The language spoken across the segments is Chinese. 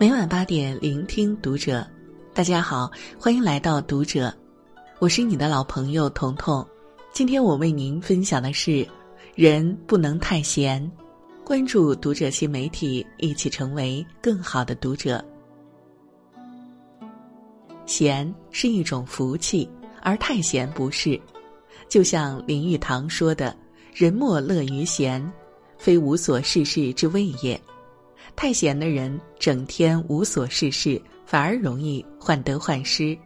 每晚八点，聆听读者。大家好，欢迎来到读者，我是你的老朋友彤彤。今天我为您分享的是：人不能太闲。关注读者新媒体，一起成为更好的读者。闲是一种福气，而太闲不是。就像林语堂说的：“人莫乐于闲，非无所事事之谓也。”太闲的人，整天无所事事，反而容易患得患失。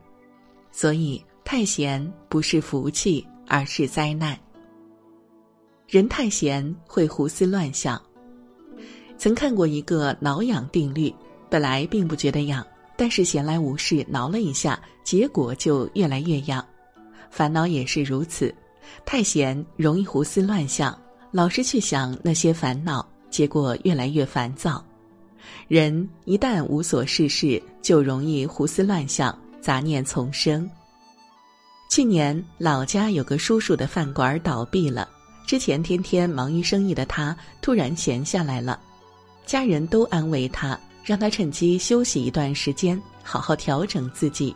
所以，太闲不是福气，而是灾难。人太闲会胡思乱想。曾看过一个挠痒定律：本来并不觉得痒，但是闲来无事挠了一下，结果就越来越痒。烦恼也是如此，太闲容易胡思乱想，老是去想那些烦恼，结果越来越烦躁。人一旦无所事事，就容易胡思乱想，杂念丛生。去年老家有个叔叔的饭馆倒闭了，之前天天忙于生意的他突然闲下来了，家人都安慰他，让他趁机休息一段时间，好好调整自己。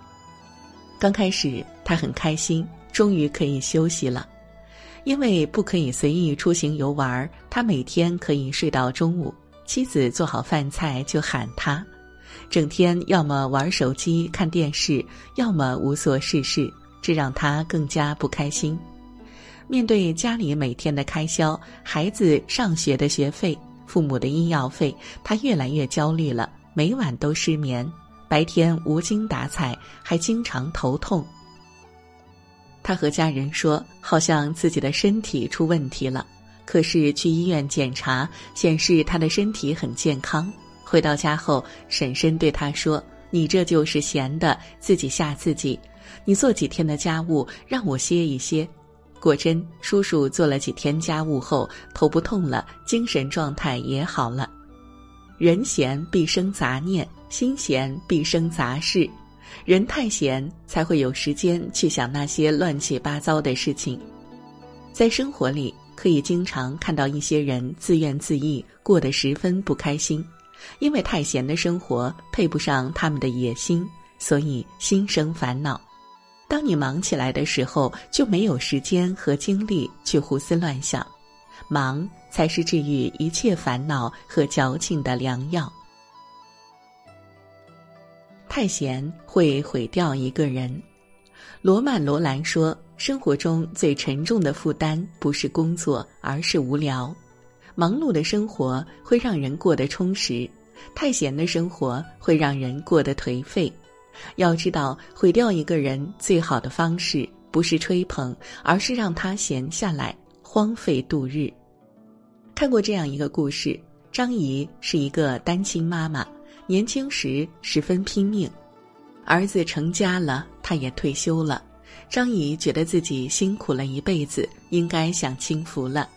刚开始他很开心，终于可以休息了，因为不可以随意出行游玩，他每天可以睡到中午。妻子做好饭菜就喊他，整天要么玩手机看电视，要么无所事事，这让他更加不开心。面对家里每天的开销，孩子上学的学费、父母的医药费，他越来越焦虑了，每晚都失眠，白天无精打采，还经常头痛。他和家人说，好像自己的身体出问题了。可是去医院检查，显示他的身体很健康。回到家后，婶婶对他说：“你这就是闲的，自己吓自己。你做几天的家务，让我歇一歇。”果真，叔叔做了几天家务后，头不痛了，精神状态也好了。人闲必生杂念，心闲必生杂事。人太闲，才会有时间去想那些乱七八糟的事情。在生活里。可以经常看到一些人自怨自艾，过得十分不开心，因为太闲的生活配不上他们的野心，所以心生烦恼。当你忙起来的时候，就没有时间和精力去胡思乱想，忙才是治愈一切烦恼和矫情的良药。太闲会毁掉一个人。罗曼·罗兰说。生活中最沉重的负担不是工作，而是无聊。忙碌的生活会让人过得充实，太闲的生活会让人过得颓废。要知道，毁掉一个人最好的方式不是吹捧，而是让他闲下来，荒废度日。看过这样一个故事：张姨是一个单亲妈妈，年轻时十分拼命，儿子成家了，她也退休了。张姨觉得自己辛苦了一辈子，应该享清福了。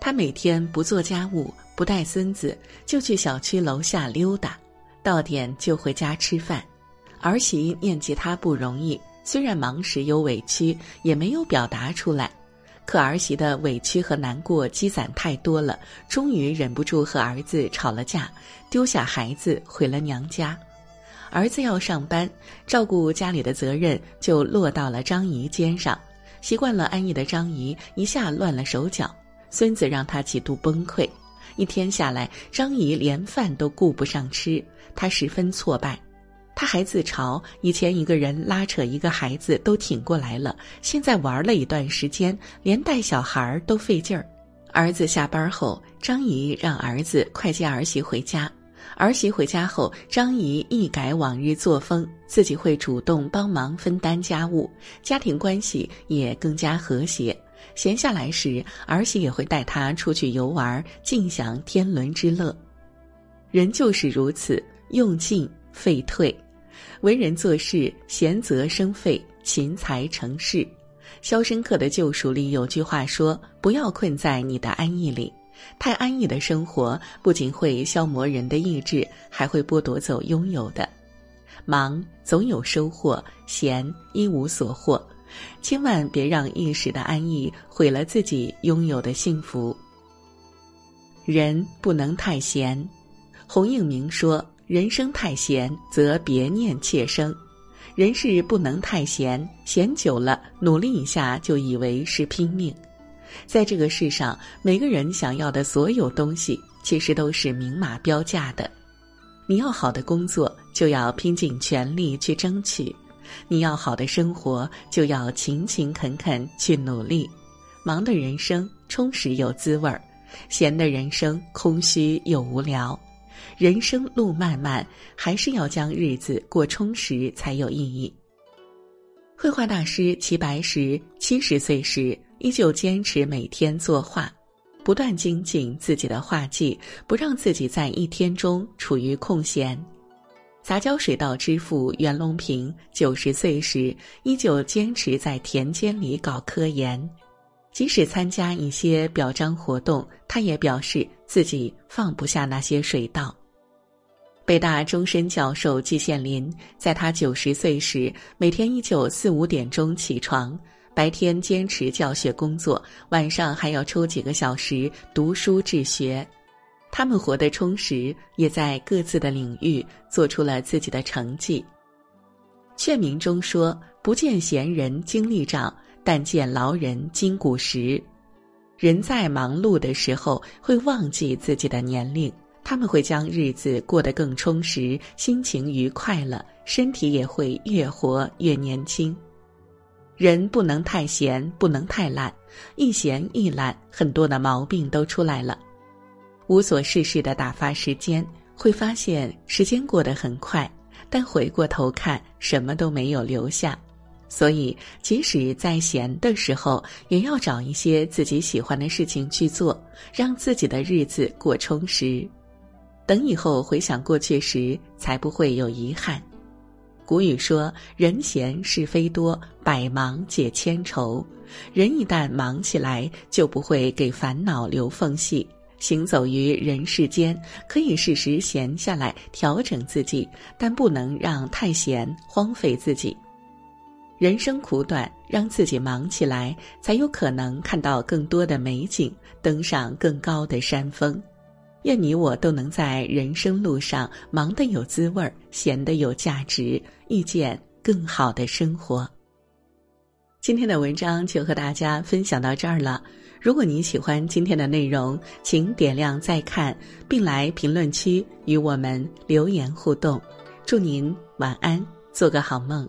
她每天不做家务，不带孙子，就去小区楼下溜达，到点就回家吃饭。儿媳念及她不容易，虽然忙时有委屈，也没有表达出来。可儿媳的委屈和难过积攒太多了，终于忍不住和儿子吵了架，丢下孩子回了娘家。儿子要上班，照顾家里的责任就落到了张姨肩上。习惯了安逸的张姨一下乱了手脚，孙子让她几度崩溃。一天下来，张姨连饭都顾不上吃，她十分挫败。她还自嘲：以前一个人拉扯一个孩子都挺过来了，现在玩了一段时间，连带小孩都费劲儿。儿子下班后，张姨让儿子快接儿媳回家。儿媳回家后，张姨一改往日作风，自己会主动帮忙分担家务，家庭关系也更加和谐。闲下来时，儿媳也会带她出去游玩，尽享天伦之乐。人就是如此，用进废退。为人做事，闲则生废，勤才成事。《肖申克的救赎》里有句话说：“不要困在你的安逸里。”太安逸的生活不仅会消磨人的意志，还会剥夺走拥有的。忙总有收获，闲一无所获。千万别让一时的安逸毁了自己拥有的幸福。人不能太闲。洪应明说：“人生太闲，则别念妾生。人是不能太闲，闲久了，努力一下就以为是拼命。在这个世上，每个人想要的所有东西，其实都是明码标价的。你要好的工作，就要拼尽全力去争取；你要好的生活，就要勤勤恳恳去努力。忙的人生充实有滋味儿，闲的人生空虚又无聊。人生路漫漫，还是要将日子过充实才有意义。绘画大师齐白石七十岁时。依旧坚持每天作画，不断精进自己的画技，不让自己在一天中处于空闲。杂交水稻之父袁隆平九十岁时，依旧坚持在田间里搞科研，即使参加一些表彰活动，他也表示自己放不下那些水稻。北大终身教授季羡林在他九十岁时，每天依旧四五点钟起床。白天坚持教学工作，晚上还要抽几个小时读书治学。他们活得充实，也在各自的领域做出了自己的成绩。劝民中说：“不见闲人精力长，但见劳人筋骨实。”人在忙碌的时候会忘记自己的年龄，他们会将日子过得更充实，心情愉快了，身体也会越活越年轻。人不能太闲，不能太懒，一闲一懒，很多的毛病都出来了。无所事事的打发时间，会发现时间过得很快，但回过头看，什么都没有留下。所以，即使在闲的时候，也要找一些自己喜欢的事情去做，让自己的日子过充实。等以后回想过去时，才不会有遗憾。古语说：“人闲是非多，百忙解千愁。”人一旦忙起来，就不会给烦恼留缝隙。行走于人世间，可以适时闲下来调整自己，但不能让太闲荒废自己。人生苦短，让自己忙起来，才有可能看到更多的美景，登上更高的山峰。愿你我都能在人生路上忙得有滋味儿，闲得有价值，遇见更好的生活。今天的文章就和大家分享到这儿了。如果您喜欢今天的内容，请点亮再看，并来评论区与我们留言互动。祝您晚安，做个好梦。